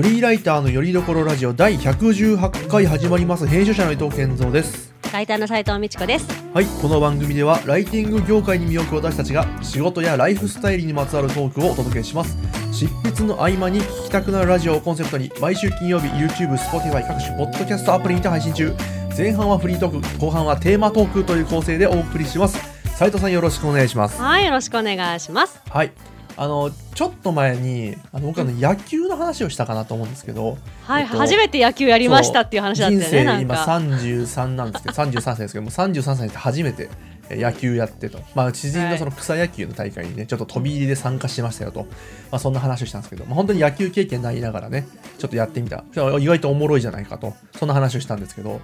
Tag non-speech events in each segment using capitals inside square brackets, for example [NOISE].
フリーライターのよりどころラジオ第118回始まります。編集者の伊藤健三です。ライターの斉藤美智子です。はいこの番組ではライティング業界に身を置く私たちが仕事やライフスタイルにまつわるトークをお届けします。執筆の合間に聞きたくなるラジオをコンセプトに毎週金曜日 YouTube、Spotify 各種ポッドキャストアプリにて配信中。前半はフリートーク後半はテーマトークという構成でお送りします。斉藤さんよろしくお願いします。はい、よろしくお願いします。はいあのちょっと前にあの僕あの野球の話をしたかなと思うんですけど、はい、えっと初めて野球やりましたっていう話だったよね。人生今なんか。33なんですけど33歳ですけどもう33歳で初めてえー野球やってと、まあ、知人のその草野球の大会にねちょっと飛び入りで参加してましたよと、まあ、そんな話をしたんですけど、まあ、本当に野球経験ないながらねちょっとやってみた。意外とおもろいじゃないかと。そんな話をしたんですけど。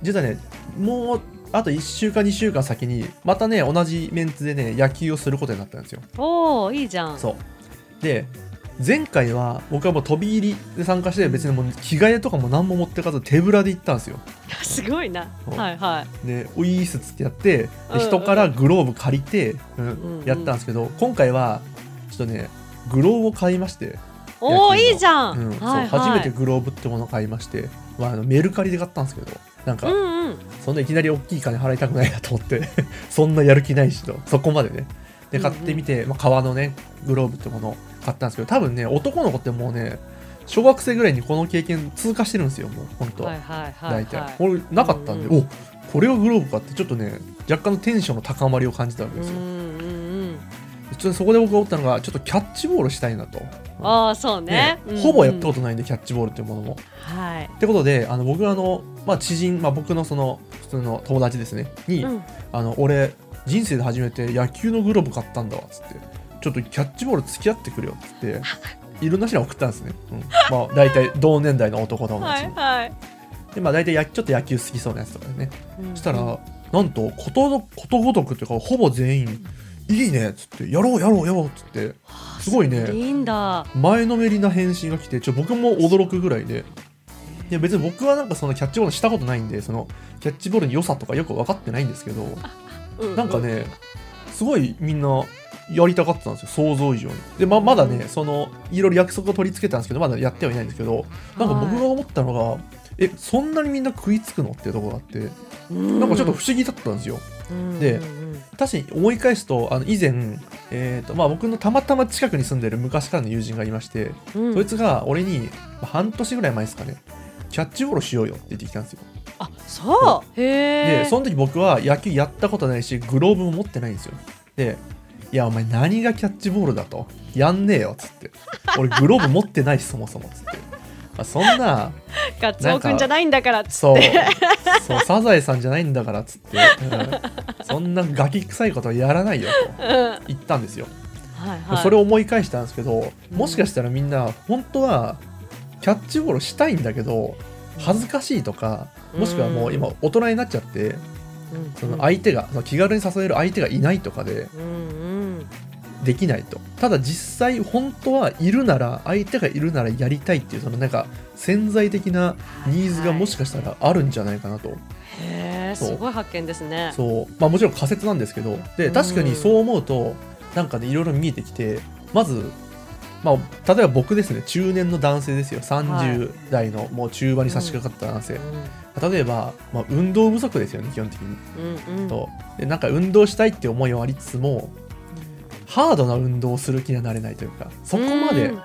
実はねもうあと1週間2週間先にまたね同じメンツでね野球をすることになったんですよおお、いいじゃん。そうで前回は僕はもう飛び入りで参加して別にもう着替えとかも何も持ってかず手ぶらで行ったんですよ [LAUGHS] すごいな。はいはい。でウィースっつってやってでうんうん人からグローブ借りて、うんやったんですけど今回はちょっとねグローブを買いまして、おお、いいじゃん。うんそう。初めてグローブってものを買いまして、まあ、あのメルカリで買ったんですけどなんか、うんうん。そんないきなり大きい金払いたくないなと思って [LAUGHS] そんなやる気ないしと。そこまでね。で買ってみて、まあ、革のねグローブってものを買ったんですけど多分ね男の子ってもうね小学生ぐらいにこの経験通過してるんですよもう本当、はいはいはい大体、はい。俺なかったんで、うんおこれがグローブかってちょっとね若干のテンションの高まりを感じたわけですよ、うんうんうん。ちょそこで僕が思ったのがちょっとキャッチボールしたいなと、ああ、そうね。ね。ほぼやったと。ことないんでキャッチボールっていうものも。はい。ってことであの僕はあの、まあ、知人、まあ、僕のその普通の友達ですね。に、うん。あの俺人生で初めて野球のグローブ買ったんだわっつって。ちょっとキャッチボール付き合ってくるよっつって。[LAUGHS] いろんな人に送ったんですね、うん、まあ大体同年代の男友は達に、いはい。でまあ大体やちょっと野球好きそうなやつとかでね。うんそしたら、なんとことごことごとくっていうかほぼ全員「いいね」っつって「やろうやろうやろう」っつって。すごいね。いいんだ。前のめりな返信が来てちょ僕も驚くぐらいで。いや別に僕はなんかそのキャッチボールしたことないんでそのキャッチボールの良さとかよく分かってないんですけどうなんか。ねすごいみんなやりたがってたんですよ想像以上に。でままだねそのいろいろ約束を取り付けたんですけどまだやってはいないんですけどなんか僕が思ったのがえそんなにみんな食いつくのっていうところがあってななんかちょっと不思議だったんですよ。でうんうん確かに思い返すとあの以前、えーとまあ、僕のたまたま近くに住んでる昔からの友人がいまして、うん。そいつが俺に、まあ半年ぐらい前ですかねキャッチボールしようよって言ってきたんですよ。あ、そう。へえ。でその時僕は野球やったことないしグローブも持ってないんですよ。でいやお前何がキャッチボールだと？やんねえよっつって。俺グローブ持ってないしそもそもっつって、まあ、そんな。[LAUGHS] ガッツオくんじゃないんだからっつそう。そうサザエさんじゃないんだからっつって、うん。そんなガキ臭いことはやらないよと言ったんですよ。はい。それを思い返したんですけどうんもしかしたらみんな本当はキャッチボールしたいんだけど恥ずかしいとかもしくはもう今大人になっちゃってうん。その相手がその気軽に誘える相手がいないとかでうんうん。できないと。ただ実際本当はいるなら相手がいるならやりたいっていうそのなんか潜在的なニーズがもしかしたらあるんじゃないかなと、へえ、そう。すごい発見ですね。そう。まあもちろん仮説なんですけどで確かにそう思うとなんかねいろいろ見えてきてまずまあ、例えば僕ですね中年の男性ですよ。30代のもう中盤に差し掛かった男性、例えば、まあ、運動不足ですよね基本的に、うんうん。とでなんか運動したいって思いはありつつもハードな運動をする気にはなれないというかそこまで、うん。っ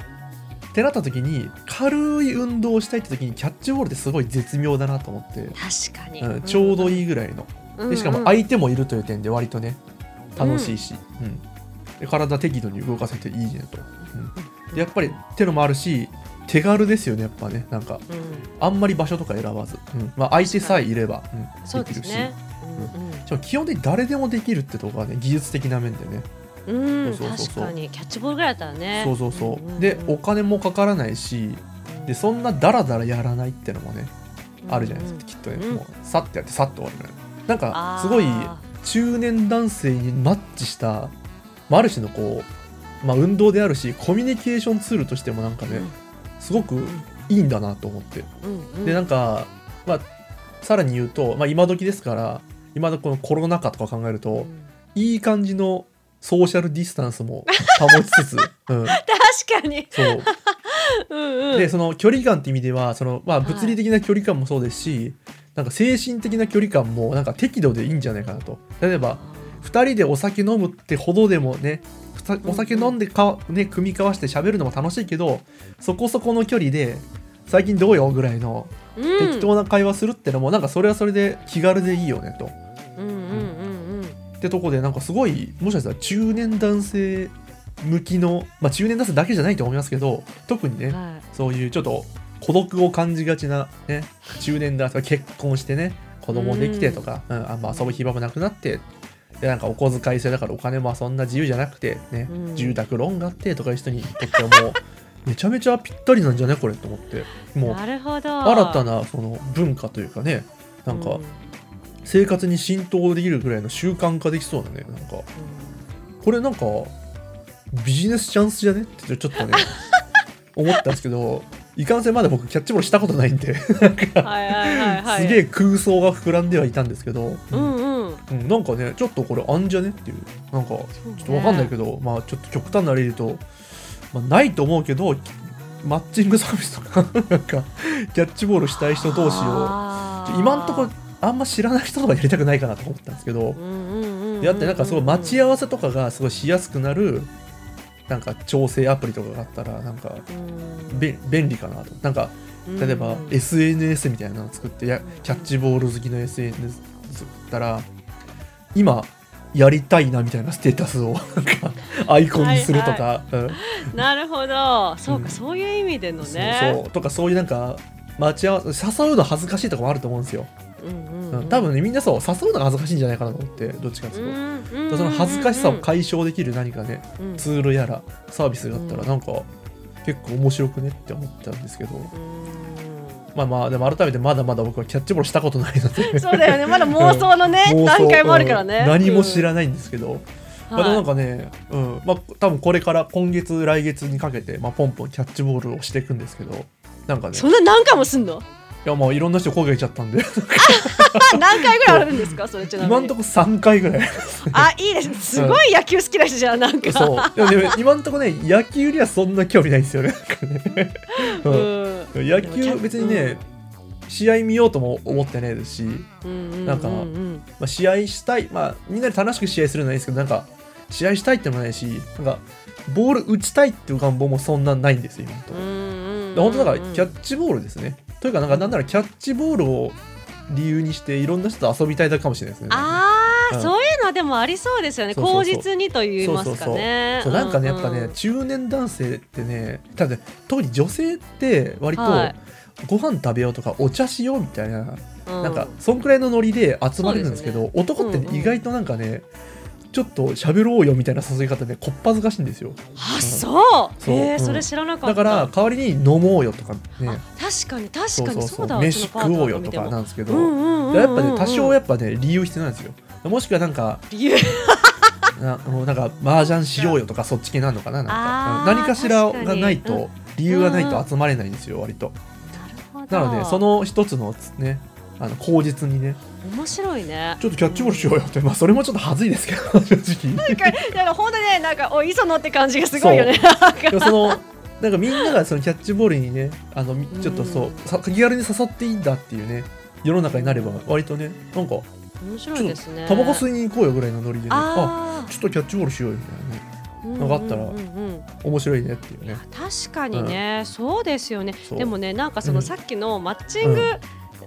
てなった時に軽い運動をしたいって時にキャッチボールってすごい絶妙だなと思って、確かに、うんちょうどいいいぐらいの。うん。でしかも相手もいるという点で割とね楽しいし、うん。で体適度に動かせていいねと、うん。でやっぱりってのもあるし手軽ですよねやっぱね。なんかうん。あんまり場所とか選ばず、うん。まあ、相手さえいれば、うんそうできるし。うん。基本的に誰でもできるってとこがね技術的な面でねうん、確かに。キャッチボールぐらいだったらね。そうそうそう、でお金もかからないしでそんなダラダラやらないってのもねあるじゃないですか、きっとね、うん。もうさってやってさっと終わるなんかすごい中年男性にマッチした、まあ、ある種のこう、まあ、運動であるしコミュニケーションツールとしてもなんかね、うん。すごくいいんだなと思って。うんうん。でなんか、まあ、さらに言うと、まあ、今時ですから今のこのコロナ禍とか考えると、うん。いい感じのソーシャルディスタンスも保ちつつ、[LAUGHS] うん、確かに。そう。[LAUGHS] うんうん。でその距離感って意味ではその、まあ、はい。物理的な距離感もそうですし、なんか精神的な距離感もなんか適度でいいんじゃないかなと。例えば2人でお酒飲むってほどでもねお酒飲んでか、ね、組み交わして喋るのも楽しいけどそこそこの距離で最近どうよぐらいのうん。適当な会話するってのもなんかそれはそれで気軽でいいよねと。うんうんうんうんってとこでなんかすごいもしかしたら中年男性向きの、まあ、中年男性だけじゃないと思いますけど特にね、うんはい。そういうちょっと孤独を感じがちな、ね、中年男性が結婚してね子供できてとか、うん。あんま遊ぶ暇もなくなってでなんかお小遣い制だからお金もそんな自由じゃなくて、ねうん。住宅ローンがあってとかいう人にとってはもう [LAUGHS] めちゃめちゃぴったりなんじゃねこれと思って。もう新たなその文化というかねなんかう生活に浸透できるぐらいの習慣化できそうだね。なんか。これなんかビジネスチャンスじゃねってちょっとね [LAUGHS] 思ったんですけどいかんせんまだ僕キャッチボールしたことないんですげえ空想が膨らんではいたんですけど、うんうん。うんなんかねちょっとこれあんじゃねっていう。なんかちょっとわかんないけど、まあちょっと極端な例で言うと、まあ、ないと思うけどマッチングサービスとかなんかキャッチボールしたい人同士を今んとこあんま知らない人とかやりたくないかなと思ったんですけど、だってなんかすごい待ち合わせとかがすごいしやすくなるなんか調整アプリとかがあったらなんか便利かなと。なんか例えばうん。SNS みたいなのを作ってやキャッチボール好きの SNS 作ったら今やりたいなみたいなステータスをなんかアイコンにするとか、うん。なるほど。そうか、うん。そういう意味でのね。そう。とかそういうなんか待ち合わせ誘うの恥ずかしいとかもあると思うんですよ、多分ねみんなそう誘うのが恥ずかしいんじゃないかなと思ってどっちかっていうと、うんうんその恥ずかしさを解消できる何かねうん。ツールやらサービスがあったらうん。なんか結構面白くねって思ったんですけど。うん。まあまあでも改めてまだまだ僕はキャッチボールしたことないので。[LAUGHS] そうだよね。まだ妄想のね、[LAUGHS] 段階もあるからね、うん。何も知ららないんですけど、んまあなんかね、うん。まあ、多分これから今月来月にかけて、まあ、ポンポンキャッチボールをしていくんですけど。なんかね。そんな何回もすんの？いやまあいろんな人声がけちゃったんで。あ [LAUGHS] 何回ぐらいあるんですか？それちなみに。今んとこ3回ぐらい。あいいです。すごい野球好きな人じゃんなんか。そう。でも今んとこね野球にはそんな興味ないんですよね。[LAUGHS] 野球別にね、試合見ようとも思ってないですし、うんなんかうんうん。まあ、試合したい、まあ、みんなで楽しく試合するのはいいですけどなんか試合したいってのもないしなんかボール打ちたいっていう願望もそんなないんですよ今のところ、うんうんで本当だからキャッッチボールですねというかなんかなんならキャッチボールを理由にしていろんな人と遊びたいだけかもしれないですね。ああ、うん。そういうのはでもありそうですよね。口実にと言いますかね。そうなんかねやっぱね、うんうん。中年男性ってねただね特に女性って割とはい。ご飯食べようとかお茶しようみたいな、うん。なんかそんくらいのノリで集まれるんですけどそう男ってうんうんね意外となんかね、ちょっと喋ろうよみたいな誘い方でこっぱずかしいんですよ。あそう。そう。うん。えーそれ知らなかった。だから代わりに飲もうよとかね。あ確かに確かに。そうだ飯食おうよとかなんですけど、うんうんうんうん。やっぱね多少やっぱね理由必要なんですよ。もしくはなんか理由。[LAUGHS] なもうなんか麻雀しようよとかそっち系なのかななんか。何かしらがない確かに。と理由がないと集まれないんですよ割と。なるほど。なのでその一つのねあの口実にね。面白いね。ちょっとキャッチボールしようよって、まあそれもちょっと恥ずいですけど [LAUGHS] 正直。なんかなんか本当にねなんかお磯野って感じがすごいよね。そのなんかみんながそのキャッチボールにねあのみちょっとそううんさ気軽に誘っていいんだっていうね世の中になれば割とねなんか面白いですね。とタバコ吸いに行こうよぐらいのノリでね。ああちょっとキャッチボールしようよみたいなね。ーのがあったらうん。うんうんうん面白いねっていうね。確かにね、そうですよね。でもねなんかそのうん。さっきのマッチング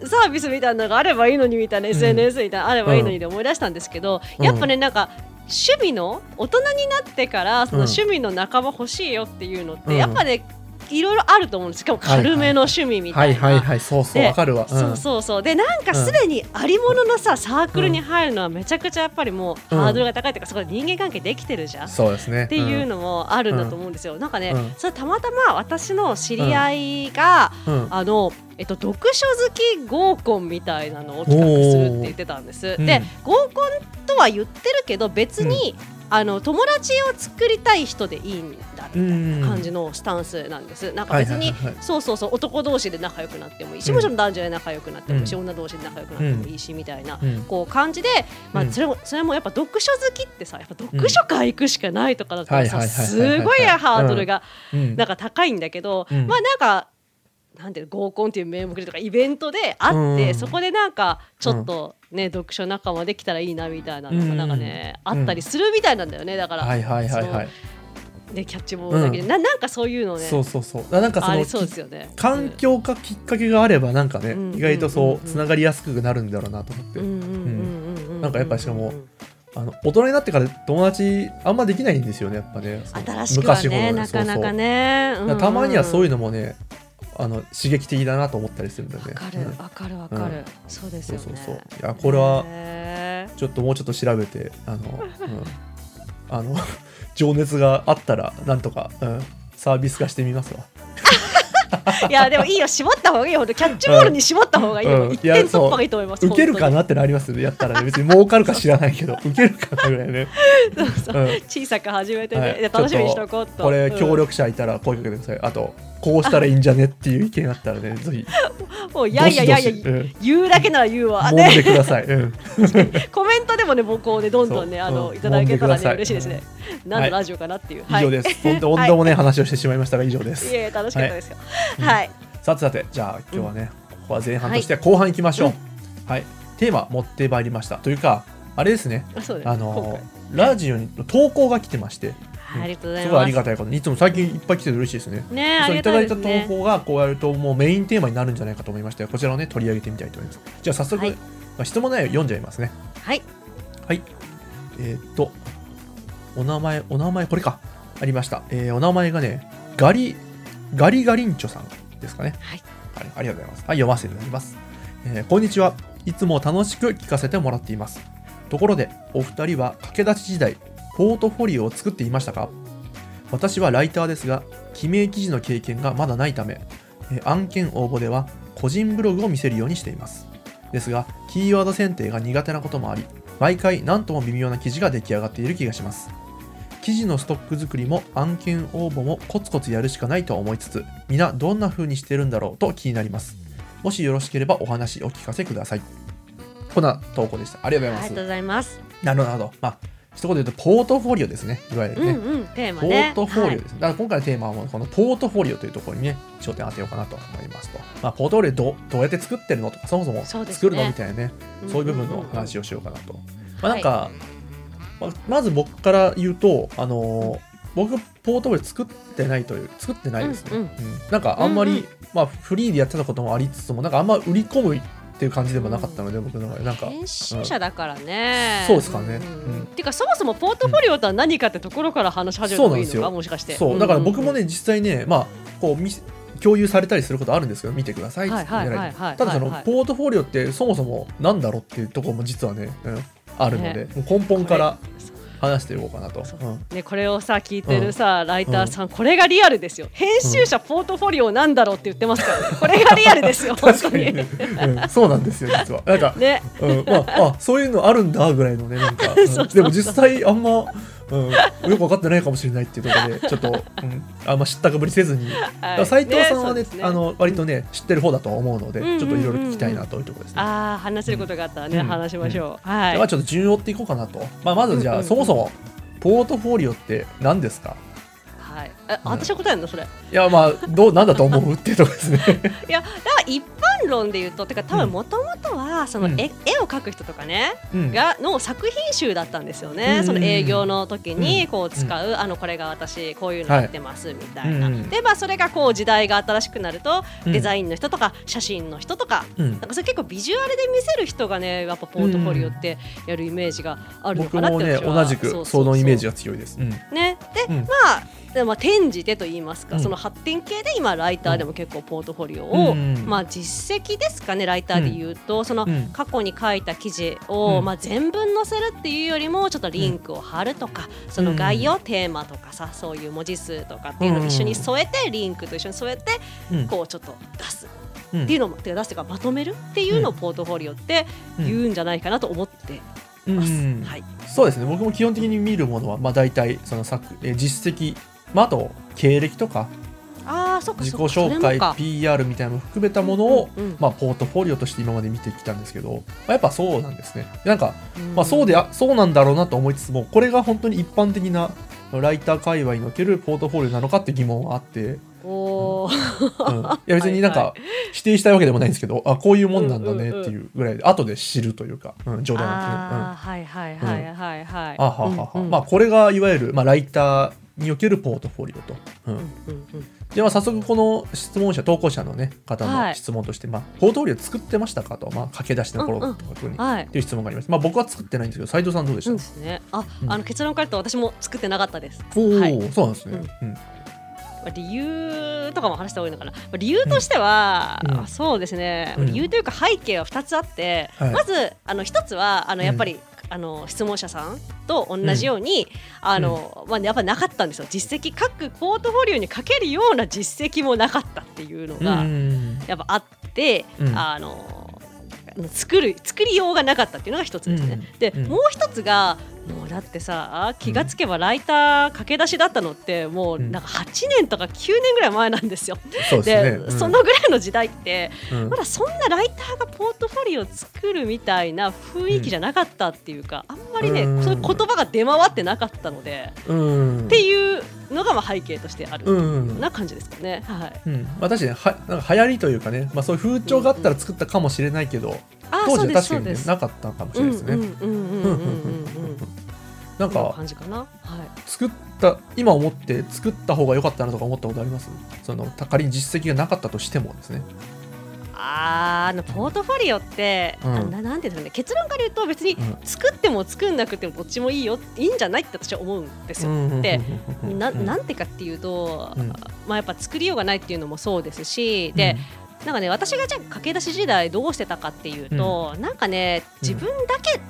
サービスみたいなのがあればいいのにみたいな、ん。SNS みたいなのあればいいのにで思い出したんですけど、うん。やっぱねなんか趣味の大人になってからそのうん。趣味の仲間欲しいよっていうのって、うん。やっぱねいろいろあると思うんです。しかも軽めの趣味みたはいいな。はいはいそうそう。でわかるわ、うん、そうそうそう。でなんかすでにありもののさサークルに入るのはめちゃくちゃやっぱりもううん。ハードルが高いというかそこで人間関係できてるじゃん。そうですね。っていうのもあるんだと思うんですよ。なんかね、うん。それたまたま私の知り合いが、うん、うん。あの、えっと、読書好き合コンみたいなのを企画するって言ってたんです。うん。で合コンとは言ってるけど別にあの友達を作りたい人でいいんだみたいうんな感じのスタンスなんです。なんか別に、そうそうそう男同士で仲良くなってもいいし、もちろん男女で仲良くなってもいいし、うん女同士で仲良くなってもいいし、みたいな、うんこう感じで、まあうん。それもそれもやっぱ読書好きってさやっぱ読書会行くしかないとかだったらさすはいごいハードルがうん。なんか高いんだけど、うん。まあなんかなんていうの合コンっていう名目でとかイベントで会って、うん。そこでなんかちょっとね、読書仲間できたらいいなみたいなのがなんかね、うんあったりするみたいなんだよね。だから、はいはいはいはい。ね、キャッチボールだけで、ななんかそういうのね。そうそうそう。なんかそのありそうですよね。環境かきっかけがあればなんかね、うん。意外とうんうんそううんつながりやすくなるんだろうなと思って、うんうんうんうんうんなんかやっぱしかもあの大人になってから友達あんまできないんですよねやっぱね。その新しくはねなかなかね、だからたまにはそういうののもねあの刺激的だなと思ったりするんだよね。わかるうん。わかるわかる、うん。そうですよね。そうそうそう。いやこれはへちょっともうちょっと調べてあの、うん、あの [LAUGHS] 情熱があったらなんとか、うん、サービス化してみますわ。ー [LAUGHS] いやでもいいよ。絞った方がいいよ。ほんとキャッチボールに絞った方がいいよ、うん。一点突破がいいと思います受けるかなってなりますねやったらね。別に儲かるか知らないけど受けるかなぐらいね、そうそう。うん。小さく始めてね、はい。で楽しみにしとこうとこれうん。協力者いたら声かけてください、あとこうしたらいいんじゃねっていう意見あったらね [LAUGHS] ぜひ。もういやいやいやいや言うだけなら言うわ。揉んねでください、うん、[LAUGHS] コメントでもね僕をねどんどんねあの、う。んいただけたらね嬉しいですね、何のラジオかなっていう、以上です、本当温度もね、話をしてしまいましたが以上です。いえいえ楽しかったですよ。はい。はい、さてさてじゃあ今日はね、ここは前半としては後半いきましょう、はい。テーマ持ってまいりました。というかあれですね。あのラジオに投稿が来てまして。はいありがとうございすます。ごいありがたいこと。にいつも最近いっぱい来てて嬉しいですね。ねありそういただいた投稿がこうやるともうメインテーマになるんじゃないかと思いましてこちらをね取り上げてみたいと思います。じゃあ早速、はい。まあ、質問内容読んじゃいますね。はい。はい。えーっとお名前お名前これか。ありました、えーお名前がねガリガリガリンチョさんですかね。はい。はい、ありがとうございます。はい、読ませていただきます。えーこんにちは。いつも楽しく聞かせてもらっています。ところで、お二人は駆け出し時代、ポートフォリオを作っていましたか？私はライターですが、記名記事の経験がまだないため、えー案件応募では個人ブログを見せるようにしています。ですが、キーワード選定が苦手なこともあり、毎回何とも微妙な記事が出来上がっている気がします。記事のストック作りも案件応募もコツコツやるしかないと思いつつ皆どんな風にしてるんだろうと気になります。もしよろしければお話お聞かせください。こんな投稿でした。ありがとうございます。ありがとうございます。なるほどなるほど。まあ一言で言うとポートフォリオですね。いわゆるね、うんうんテーマポねートフォリオはい。です、だから今回のテーマはこのポートフォリオというところにね焦点当てようかなと思いますと、まあ、ポートフォリオどどうやって作ってるのとかそもそも作るのみたいなねうんそういう部分のうんうんうん話をしようかなと。まあ、なんか、まあまず僕から言うと、あのー僕、ポートフォリオ作ってないという、作ってないですね。うん。うん。なんか、あんまり、うんうん。まあ、フリーでやってたこともありつつも、なんか、あんま売り込むっていう感じでもなかったので、僕の場合、なんか、編集者だからね、そうですかね。ん。うん。ていうかそもそもポートフォリオとは何かってところから話し始めた方がいいのかもしかして。そう、だから僕もねね、実際ね、まあ、こう共有されたりすることあるんですけど、見てくださいってただそのポートフォリオってそもそもなんだろうっていうところも実はね、うんあるので、もう根本から話していこうかなと。う。ん。ね、これをさ聞いてるさ、ライターさん、これがリアルですよ。編集者ポートフォリオなんだろうって言ってますから、ね、これがリアルですよ [LAUGHS] 本当に。確かに。ね、うん、そうなんですよ実は。なんか、ね。うん、まああそういうのあるんだぐらいのねなんか、[LAUGHS] でも実際あんま、うん、よく分かってないかもしれないっていうところで [LAUGHS] ちょっと、うん、あんま知ったかぶりせずに。はい。斉藤さんはねあの割とね知ってる方だとは思うので、ちょっといろいろ聞きたいなというところですね。ああ話せることがあったらね、うん。話しましょう、はい。ではちょっと順を追っていこうかなと、まあ、まずじゃあ、そもそもポートフォリオって何ですか？はい、え私は答えるの？それ。いやまあどうなんだと思う？っていうところですね。[LAUGHS] いやだから一般論で言うとてか多分もともとはその絵,、うん。絵を描く人とかねうん。がの作品集だったんですよね、うん。その営業の時うん。にこう使う、あのこれが私こういうのやってますみたいな、うんうん。でまあそれがこう時代が新しくなると、うん。デザインの人とか写真の人とかうん。なんかそれ結構ビジュアルで見せる人がねやっぱポートフォリオってやるイメージがあるの僕かなってもね同じくそのイメージがが強いです。うん。ね。で、うん。まあでまあ転じてと言いますか、うん。その発展系で今ライターでも結構ポートフォリオを、うん。まあ実績ですかねライターで言うと、そのうん過去に書いた記事を、うん。まあ全文載せるっていうよりもちょっとリンクを貼るとか、その概要、テーマとかさそういう文字数とかっていうのを一緒に添えて、リンクと一緒に添えてうん。こうちょっと出すうんっていうのも、てか出すというかまとめるっていうのをポートフォリオって言うんじゃないかなと思ってます。うん。はい。そうですね。僕も基本的に見るものは、まあ、大体その作、えー実績、まあ、あと経歴とかああ、そっか自己紹介 PR みたいなのも含めたものを、うんうんまあ、ポートフォリオとして今まで見てきたんですけど、まあ、やっぱそうなんですね。なんか、うん。まあ、そうであそうなんだろうなと思いつつもこれが本当に一般的なライター界隈におけるポートフォリオなのかって疑問はあって、おー。うん、いや [LAUGHS] 別になんはいはか否定したいわけでもないんですけどあこういうもんなんだねっていうぐらいで後で知るというか、うん、冗談ああ、なはいはいはいはいはい。あははは、うんうん。まあこれがいわゆる、まあ、ライターにおけるポートフォリオと、うん。では早速この質問者投稿者の、ね、方のはい。質問として、まあ、ポートフォリオ作ってましたかと、まあ、駆け出しの頃とか特に、はい。っ。ていう質問があります、まあ、僕は作ってないんですけど斉藤さんどうでした、そうですね。あ、うん。あの結論から言うと私も作ってなかったです。おお、はい。そうなんですね、うん。まあ理由とかも話した方がいいのかな。まあ理由としては、うん。うんそうですね。うん。理由というか背景は2つあって、はい。まずあの1つはあのやっぱり、あの質問者さんと同じように、あのまあやっぱなかったんですよ。実績各ポートフォリオにかけるような実績もなかったっていうのうんがうん。やっぱあって、うん。あの作る作りようがなかったっていうのが一つですね。で、うん。もう一つがもうだってさ気がつけばライター駆け出しだったのってもうなんか8年とか9年ぐらい前なんですよ。そうですね。で、うん。そのぐらいの時代ってうん。まだそんなライターがポートフォリオを作るみたいな雰囲気じゃなかったっていうか、あんまりね、うんそういう言葉が出回ってなかったので、うん。っていうのがまあ背景としてあるな感じですかね。はい。うん。まあ、確かにはなんか流行りというかね、まあ、そういう風潮があったら作ったかもしれないけど、あ当時は確かに、ね、なかったかもしれないですね。なんか感じかな、はい、作った今思って作った方が良かったなとか思ったことあります？その仮に実績がなかったとしてもですね。ああのポートフォリオって、うん、ななんていうんね。結論から言うと別に作っても作んなくてもどっちもいいよいいんじゃないって私は思うんですよ。でななんてかっていうと、うん、まあやっぱ作りようがないっていうのもそうですしで、なんかね私がじゃあ駆け出し時代どうしてたかっていうと、なんかね自分だけ、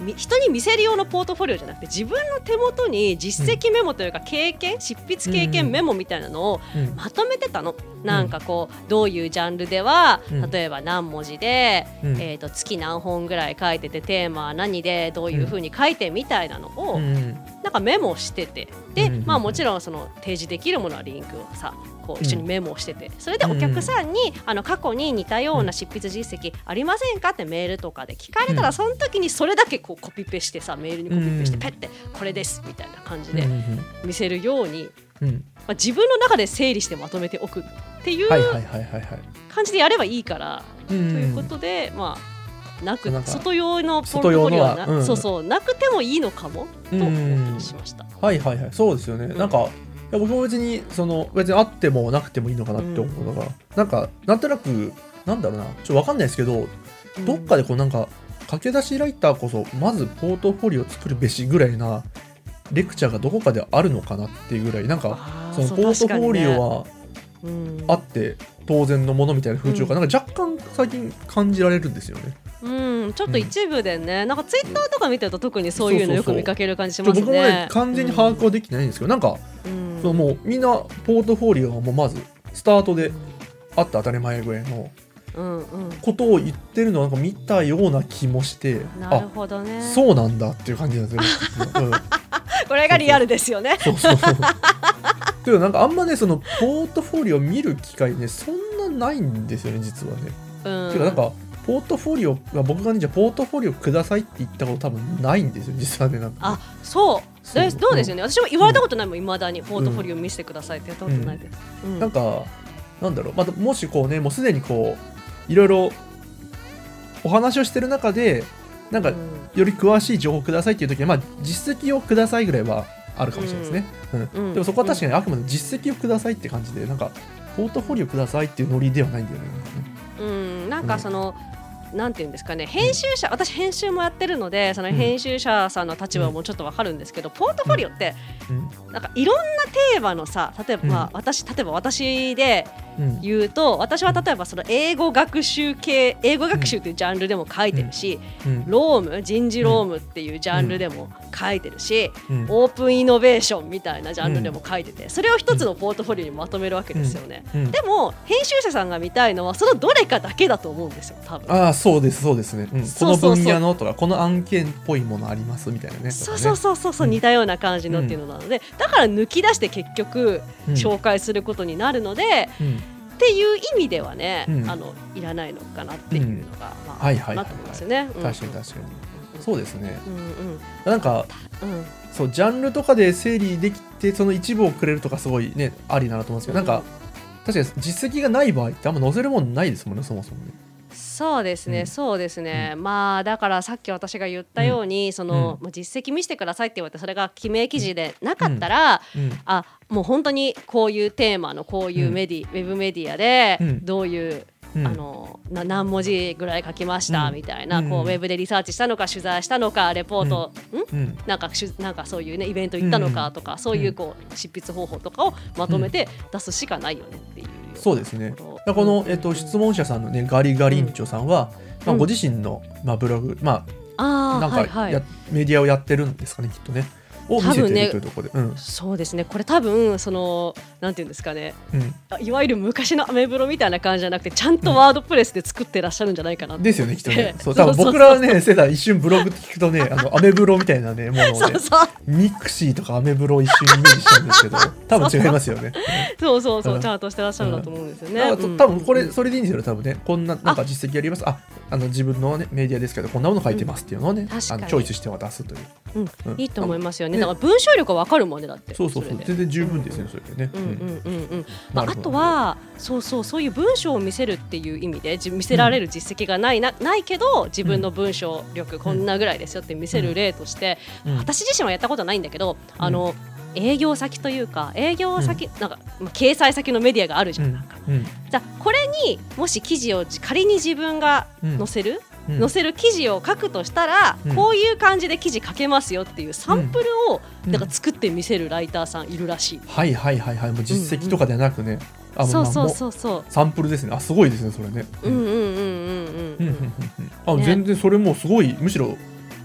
み人に見せる用のポートフォリオじゃなくて自分の手元に実績メモというか経験、執筆経験メモみたいなのをうん。まとめてたの。なんかこうどういうジャンルでは、うん。例えば何文字で、うん。えー、と月何本ぐらい書いててテーマは何でどういうふうに書いてみたいなのを、うんなんかメモしてて。で、うんまあもちろんその提示できるものはリンクをさこううん一緒にメモをしてて。それでお客さんに、あの過去に似たような執筆実績ありませんかってメールとかで聞かれたら、うん。その時にそれだけこうコピペしてさメールにコピペしてうんペッてこれですみたいな感じうんで見せるように、うん。まあ、自分の中で整理してまとめておくっていう。感じでやればいいから、ということでまあなく外用のポートフォリオはうん。そうそうなくてもいいのかも？と思っしました。はいはいはい。そうですよね、うん。なんかいや僕も別にその別にあってもなくてもいいのかなって思うのが、なんかなんとなくなんだろうな。ちょっとわかんないですけどどっかでこうなんか駆け出しライターこそまずポートフォリオ作るべしぐらいなレクチャーがどこかであるのかなっていうぐらいなんかそのポートフォリオはあって当然のものみたいな風潮がなんか若干最近感じられるんですよね。うん、うん、ちょっと一部でね、なんかツイッターとか見てると特にそういうのよく見かける感じしますね。僕もね完全に把握はできてないんですけど、なんかうんそのもうみんなポートフォリオはもうまずスタートであって当たり前ぐらいのうんうん、ことを言ってるのをなんか見たような気もしてなるあほどね。そうなんだっていう感じなんですよ、[LAUGHS] うん、これがリアルですよね。そうそう。そうなんかあんまねそのポートフォリオ見る機会ねそんなないんですよね実はね、うん。ていうかなんかポートフォリオが僕がねじゃあポートフォリオくださいって言ったこと多分ないんですよ実はねなんかあ、そう。そう。でどうですよね。私も言われたことないもん、未だに。ポートフォリオ見せてくださいってやったことないです。うん。なんかなんだろう、またもしこうねもうすでにこういろいろお話をしてる中でなんかうん。より詳しい情報くださいっていう時はまあ実績をくださいぐらいはあるかもしれないですね、うん。うん。でもそこは確かにあくまで実績をくださいって感じでなんかポートフォリオくださいっていうノリではないんだよね。うん、なんかその、なんていうんですかね編集者私編集もやってるのでその編集者さんの立場もちょっとわかるんですけど、ポートフォリオってうんなんかいろんなテーマのさ例えば、まあうん私例えば私で、うん。言うと私は例えばその英語学習系英語学習っていうジャンルでも書いてるし、うん。ローム人事ロームっていうジャンルでも書いてるし、うん。オープンイノベーションみたいなジャンルでも書いててそれを一つのポートフォリオにまとめるわけですよね。うん。でも編集者さんが見たいのはそのどれかだけだと思うんですよ多分。ああそうですそうですね、うん、この分野のとかこの案件っぽいものありますみたいなねそうそうそうそうそううん似たような感じのっていうのなので、だから抜き出して結局うん。紹介することになるので、うん。っていう意味ではね、うん。あのいらないのかなっていうのが、まあ、はいはいはいなと思いますよね。うん。確かに確かに。そうですね。うんなんかうんうん。そうジャンルとかで整理できてその一部をくれるとかすごいねありだなと思うんですけどなんか確かに実績がない場合ってあんま載せるもんないですもんねそもそもねそうですね、うん。そうですね、まあだからさっき私が言ったように、その、うまあ実績見せてくださいって言われてそれが記名記事でなかったら、うん。あもう本当にこういうテーマのこういうメディ、ウェブメディアでうん。どういう、うん。あのな何文字ぐらい書きましたうん。みたいな、うん。こうウェブでリサーチしたのか取材したのかレポート、ん。うん。なんかしゅなんかそういうねイベント行ったのかとか、そういうこう執筆方法とかをまとめて出すしかないよねっていう。そうですね。この、えっと、質問者さんのねガリガリンチョさんは、まあ、うんご自身の、まあ、ブログまあああなんかや、はいはい。メディアをやってるんですかねきっとねを見せて多分ねるというところで、うん。そうですね。これ多分そのなんていうんですかね。うん、あいわゆる昔のアメブロみたいな感じじゃなくてちゃんと WordPress で作ってらっしゃるんじゃないかなとですよねきっとね。[LAUGHS] 多分僕らはね世代一瞬ブログって聞くとねあのアメブロみたいなね [LAUGHS] ものをね mixi とかアメブロを一瞬イメージしたんですけど [LAUGHS] 多分違いますよね。そうそうそう。うん。ちゃんとしてらっしゃるんだと思うんですよね。うん。多分これそれでいいんですよね多分ね。こんななんか実績あります。ああの自分の、ね、メディアですけどこんなもの書いてますっていうのをね、あのチョイスしては出すという、うん。うん。いいと思いますよね。ねだから文章力わかるもんねだって。そうそうそうれで。全然十分ですねそれで。ね。うんうんうん。うん。まあ、あとはそうそうそういう文章を見せるっていう意味でじ見せられる実績がないなないけど自分の文章力こんなぐらいですよって見せる例として、うん。私自身はやったことないんだけど、あの営業先というか営業先、なんか、まあ、掲載先のメディアがあるじゃん。うん。なんか。うん。じゃあこれにもし記事をじ仮に自分がうん。載せる、うん載せる記事を書くとしたら、うん、こういう感じで記事書けますよっていうサンプルをなんか作ってみせるライターさんいるらしい、はいはいはいはい。もう実績とかではなくね、うんうん、そうそうそうそう。サンプルですね。あすごいですねそれね。うんうんうんうんうん。あ、ね、全然それもすごいむしろ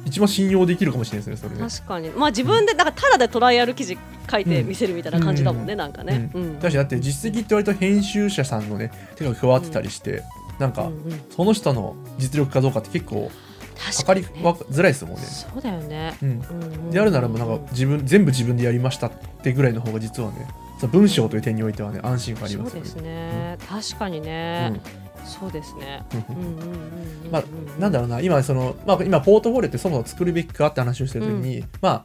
一番信用できるかもしれないですね、それ、ね、確かに、まあ、自分で、だから、ただでトライアル記事書いて見せるみたいな感じだもんね、うん、なんかね。うんうん、確かに、だって、実績って割と編集者さんのね、手が加わってたりして、なんか、うんうん。その人の実力かどうかって結構確測りかに、ね、わづらいですもんね。そうだよね、うん、うんうんであるならばなんか自分全部自分でやりましたってぐらいの方が実はねその文章という点においてはね安心感ありますよね。そうですね、確かにね、そうですね。うん。うん。うん。うん。うんまあ、なんだろうな今その、まあ、今ポートフォリオってそもそも作るべきかって話をしてる時に、まあ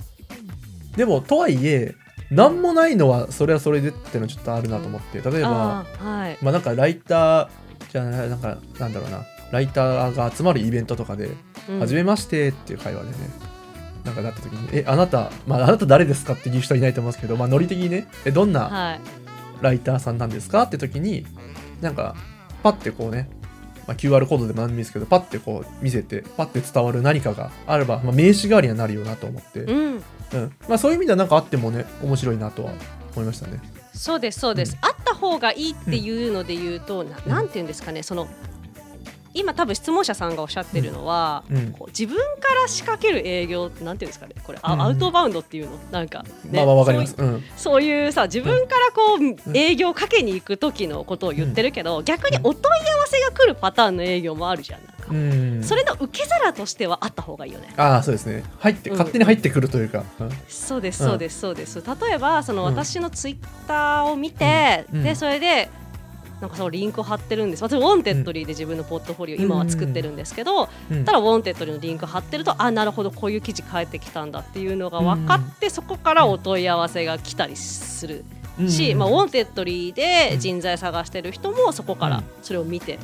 でもとはいえ何もないのはそれはそれでっていうのはちょっとあるなと思って。例えば、はい。まあなんかライターじゃないなんかなんだろうなライターが集まるイベントとかで「うんはじめまして」っていう会話でねなんかなった時に「えあなた、まあ、あなた誰ですか?」っていう人はいないと思うんですけど、まあ、ノリ的にね「えどんなはいライターさんなんですか?」って時になんかパッてこうね、まあ、QR コードでも何でもいいですけどパッてこう見せてパッて伝わる何かがあれば、まあ、名刺代わりにはなるよなと思って、うんうんまあ、そういう意味ではなんかあってもね面白いなとは思いましたね。そうですそうです、うん。あった方がいいっていうので言うと、ななんていうんですかねその今多分質問者さんがおっしゃってるのは、うん。こう自分から仕掛ける営業なんていうんですかねこれ、あうん。アウトバウンドっていうの？なんか、ねまあまあわかります。うん。そういうさ自分からこう、営業をかけに行く時のことを言ってるけど、逆にお問い合わせが来るパターンの営業もあるじゃんなんか、うんそれの受け皿としてはあった方がいいよね。ああそうですね。入ってうん。勝手に入ってくるというか、うんそうですうんそうですそうです、例えばそのうん。私のツイッターを見て、うん。でそれでなんかそのリンクを貼ってるんです。私 Wantedly で自分のポートフォリオ今は作ってるんですけど、うん。ただ Wantedly のリンク貼ってるとあなるほどこういう記事書いてきたんだっていうのが分かって、そこからお問い合わせが来たりするし、うんまあ、 Wantedly で人材探してる人もそこからそれを見て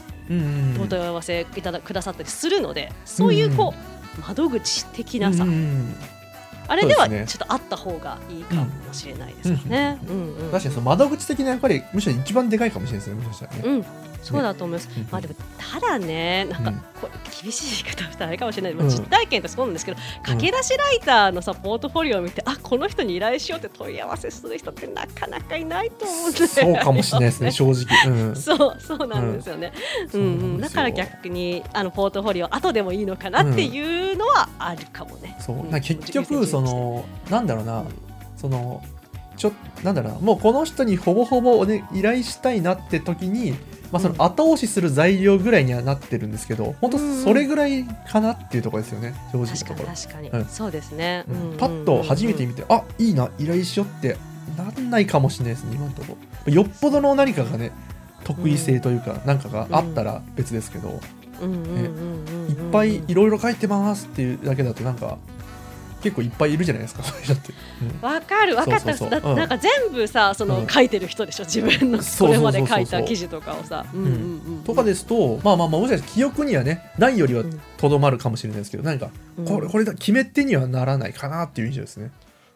お問い合わせいただくださったりする。のでそういうこう窓口的なさ、うんうんあれではちょっとあった方がいいかもしれないですよね。確かにその窓口的な役割むしろ一番でかいかもしれないですねもしかしたらね。うん、そうだと思います、うん。まあでもただねなんかうん。これ厳しい言い方をしたらあれかもしれない、まあ、うん実体験としてそうなんですけど、駆け出しライターのさポートフォリオを見てあこの人に依頼しようって問い合わせする人ってなかなかいないと思うんで。そうかもしれないですね正直、うん、そうそうなんですよね、うん。うんだから逆にあのポートフォリオ後でもいいのかなっていうのはあるかもね。そう、ん。な結局そのなんだろうな、うんそのちょなんだろうな。もうこの人にほぼほぼお、ね、依頼したいなって時に、まあ、その後押しする材料ぐらいにはなってるんですけど本当それぐらいかなっていうところですよね正直な確かにところ。確かに、うん。そうですね、うん。うん。うんパッと初めて見て、あいいな依頼しようってなんないかもしれないですね今のとこ。ろよっぽどの何かがね得意性というか、なんかがあったら別ですけど、うん。うんうんうんうんいっぱいいろいろ書いてますっていうだけだとなんか結構いっぱいいるじゃないですか [LAUGHS] そって、うん。わかる。わかったそう。そうそううん。なんか全部さそのうん。書いてる人でしょ自分の。そうそうそうそう。これまで書いた記事とかをさ。うんうんうんとかですとまあまあまあもしかして記憶にはねないよりはうん。とどまるかもしれないですけど何かうん。これこれだ決め手にはならないかなっていう印象ですね。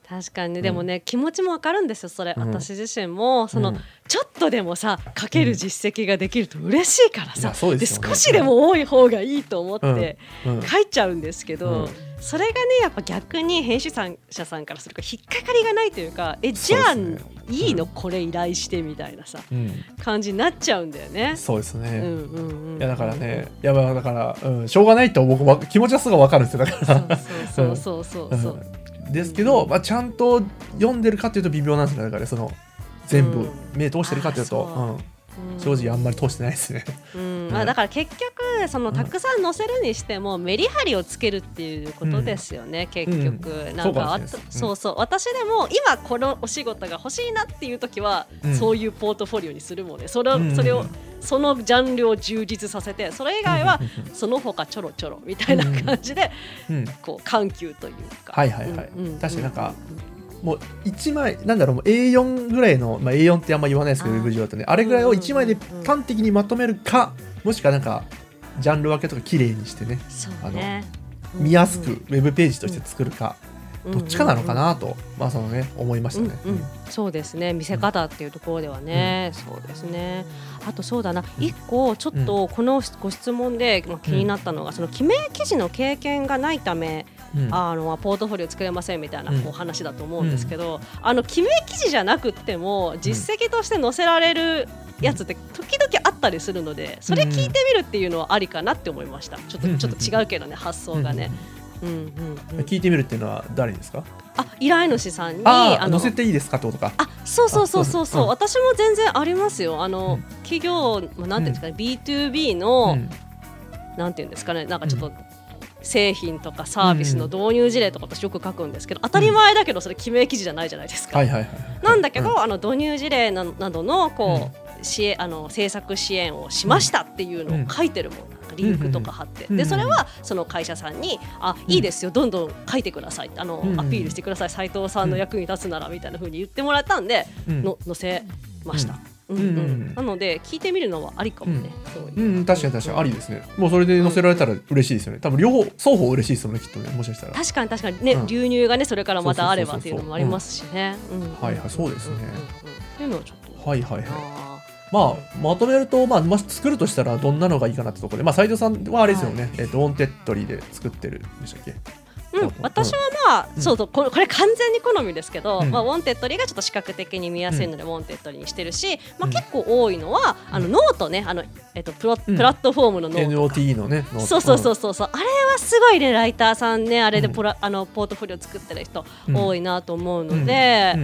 確かにね。でもね気持ちもわかるんですよそれ。うん。私自身も。そのうん。ちょっとでもさ書ける実績ができると嬉しいからさ。いやそうでですよね。少しでも多い方がいいと思ってうん。書いちゃうんですけど、うんそれがねやっぱ逆に編集者さんからすると引っかかりがないというかえじゃあ、ねいいの、うんこれ依頼してみたいなさうん感じになっちゃうんだよね。そうですね。うんうんうん、いやだからね、いやまあだから、うん、しょうがないと僕も気持ちはすぐ分かるんですよだから。そうそうそうそうですけど、まあ、ちゃんと読んでるかっていうと微妙なんですよねだからその全部うん目通してるかっていうと、うん正直あんまり通してないですね。うん。まあ、だから結局そのたくさん載せるにしてもメリハリをつけるっていうことですよね、結局、うん。なんかうん。そうそう。私でも今このお仕事が欲しいなっていう時は、うん。そういうポートフォリオにするもんねそれを、うん。それをそのジャンルを充実させてそれ以外はその他ちょろちょろみたいな感じで、うん、こう緩急というか。はいはいはい。うんうん。確かになんかもう1枚なんだろうもう A4 ぐらいの、まあ、A4 ってあんま言わないですけどウェブ上だとね。あれぐらいを1枚でうんうんうん端的にまとめるかもしくはなんかジャンル分けとか綺麗にしてね。そうね。見やすくうんウェブページとして作るか、うん。どっちかなのかなと、まあそのね思いましたね。うんうん。そうですね。見せ方っていうところではね、そうですね。あとそうだな。一個ちょっとこのご質問でまあ気になったのが、その記名記事の経験がないため、うんあのポートフォリオ作れませんみたいなうん。こう話だと思うんですけど、あの記名記事じゃなくっても実績として載せられるやつって時々あったりするのでそれ聞いてみるっていうのはありかなって思いました。ちょっとうんちょっと違うけどね発想がね。うん。うんうん聞いてみるっていうのは誰ですか？あ依頼主さんにああの載せていいですかってことか。あそうそうそうそうそう、うん私も全然ありますよ。あの、うん企業まあなんていうんですかね、B2B の、うん。なんていうんですかねなんかちょっと、製品とかサービスの導入事例とか私よく書くんですけど、当たり前だけどそれ記名記事じゃないじゃないですか。なんだけど、うん。あの導入事例ななどのこう、支援あの制作支援をしましたっていうのを書いてるもん、リンクとか貼って、うん。でそれはその会社さんに「あいいですよ。どんどん書いてください」あの、うん。アピールしてください。斉藤さんの役に立つならみたいな風に言ってもらったんで、うん。の載せました。うんなので聞いてみるのはありかもね。そうん、確かに確かに。ありですね。もうそれで載せられたら嬉しいですよね。多分両方、双方嬉しいですよね、きっとね、もしかしたら。確かに確かに。ね、うん。流入がねそれからまたあればっていうのもありますしね。うん。はいはいそうですね。んんんっていうのはちょっと。はいはいはい。あまあ、まとめると、まあ、まあ、作るとしたらどんなのがいいかなってところで、まあ、斉藤さんはあれですよね、えっ、と、 Wantedly で作ってるんでしたっけ？ーうん、私はまあ、うんそうそうこれこれ完全に好みですけど、うん。まあ、 Wantedly がちょっと視覚的に見やすいので、 Wantedly にしてるし、まあ、結構多いのは、あのノートねあの、えっと、プロうん。プラットフォームのノート。 note のね、そうそうそうそうそう。あれはすごいねライターさんねあれでポラ、あのポートフォリオ作ってる人うん。多いなと思うので、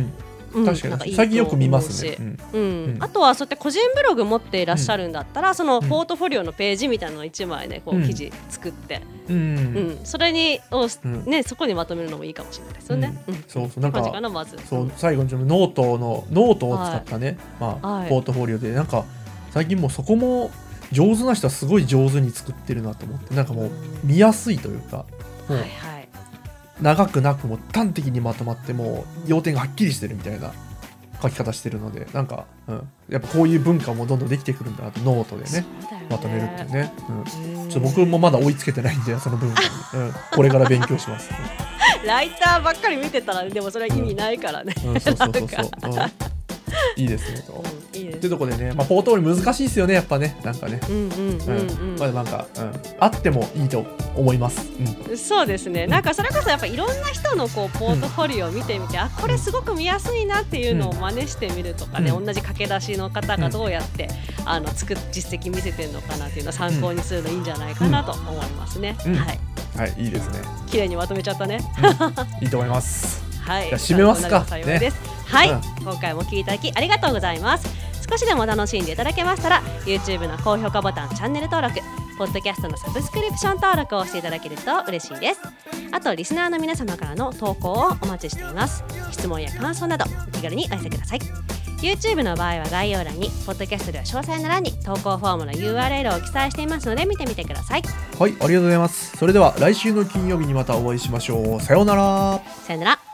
確かに。最近よく見ますね。うん。あとはそうやって個人ブログ持っていらっしゃるんだったら、そのうんポートフォリオのページみたいなのを1枚ねこううん。記事作って、ううん。んそれにを、うん。ねそこにまとめるのもいいかもしれないですよね。うん。そうそうなんか。そう最後にちょっとノートのノートを使ったね、まあはい。ポートフォリオで。なんか最近もうそこも上手な人はすごい上手に作ってるなと思って。なんかもう見やすいというか。もうはいはい。長くなくも端的にまとまってもう要点がはっきりしてるみたいな書き方してるのでなんか、うん、やっぱこういう文化もどんどんできてくるんだなとノートでねね。まとめるっていうね、うん、うん。ちょっと僕もまだ追いつけてないんでその文化に、うん、これから勉強します、ライターばっかり見てたらでもそれは意味ないからね。うん、そうそうそうそう、うん [LAUGHS] いいですねと。うん、いいです。ってとこでね、まあ、ポートフォリオ難しいですよねやっぱね。なんかね。うんうんうんうん、まあなんか、うん、あってもいいと思います。うん。そうですね、なんかそれこそやっぱいろんな人のこうポートフォリオを見てみて、あこれすごく見やすいなっていうのを真似してみるとかね、うん。同じ駆け出しの方がどうやって、あの作っ実績見せてるのかなっていうのを参考にするのいいんじゃないかなと思いますね。うん。はい、はいいいですね。綺麗にまとめちゃったね。いいと思います。[LAUGHS] はい、じゃあ締めますか。参はい、うん今回も聞いていただきありがとうございます。少しでも楽しんでいただけましたら、YouTube の高評価ボタン、チャンネル登録、ポッドキャストのサブスクリプション登録をしていただけると嬉しいです。あと、リスナーの皆様からの投稿をお待ちしています。質問や感想など、お気軽にお寄せください。YouTube の場合は概要欄に、ポッドキャストでは詳細な欄に投稿フォームの URL を記載していますので、見てみてください。はいありがとうございます。それでは来週の金曜日にまたお会いしましょう。さようなら。さよなら。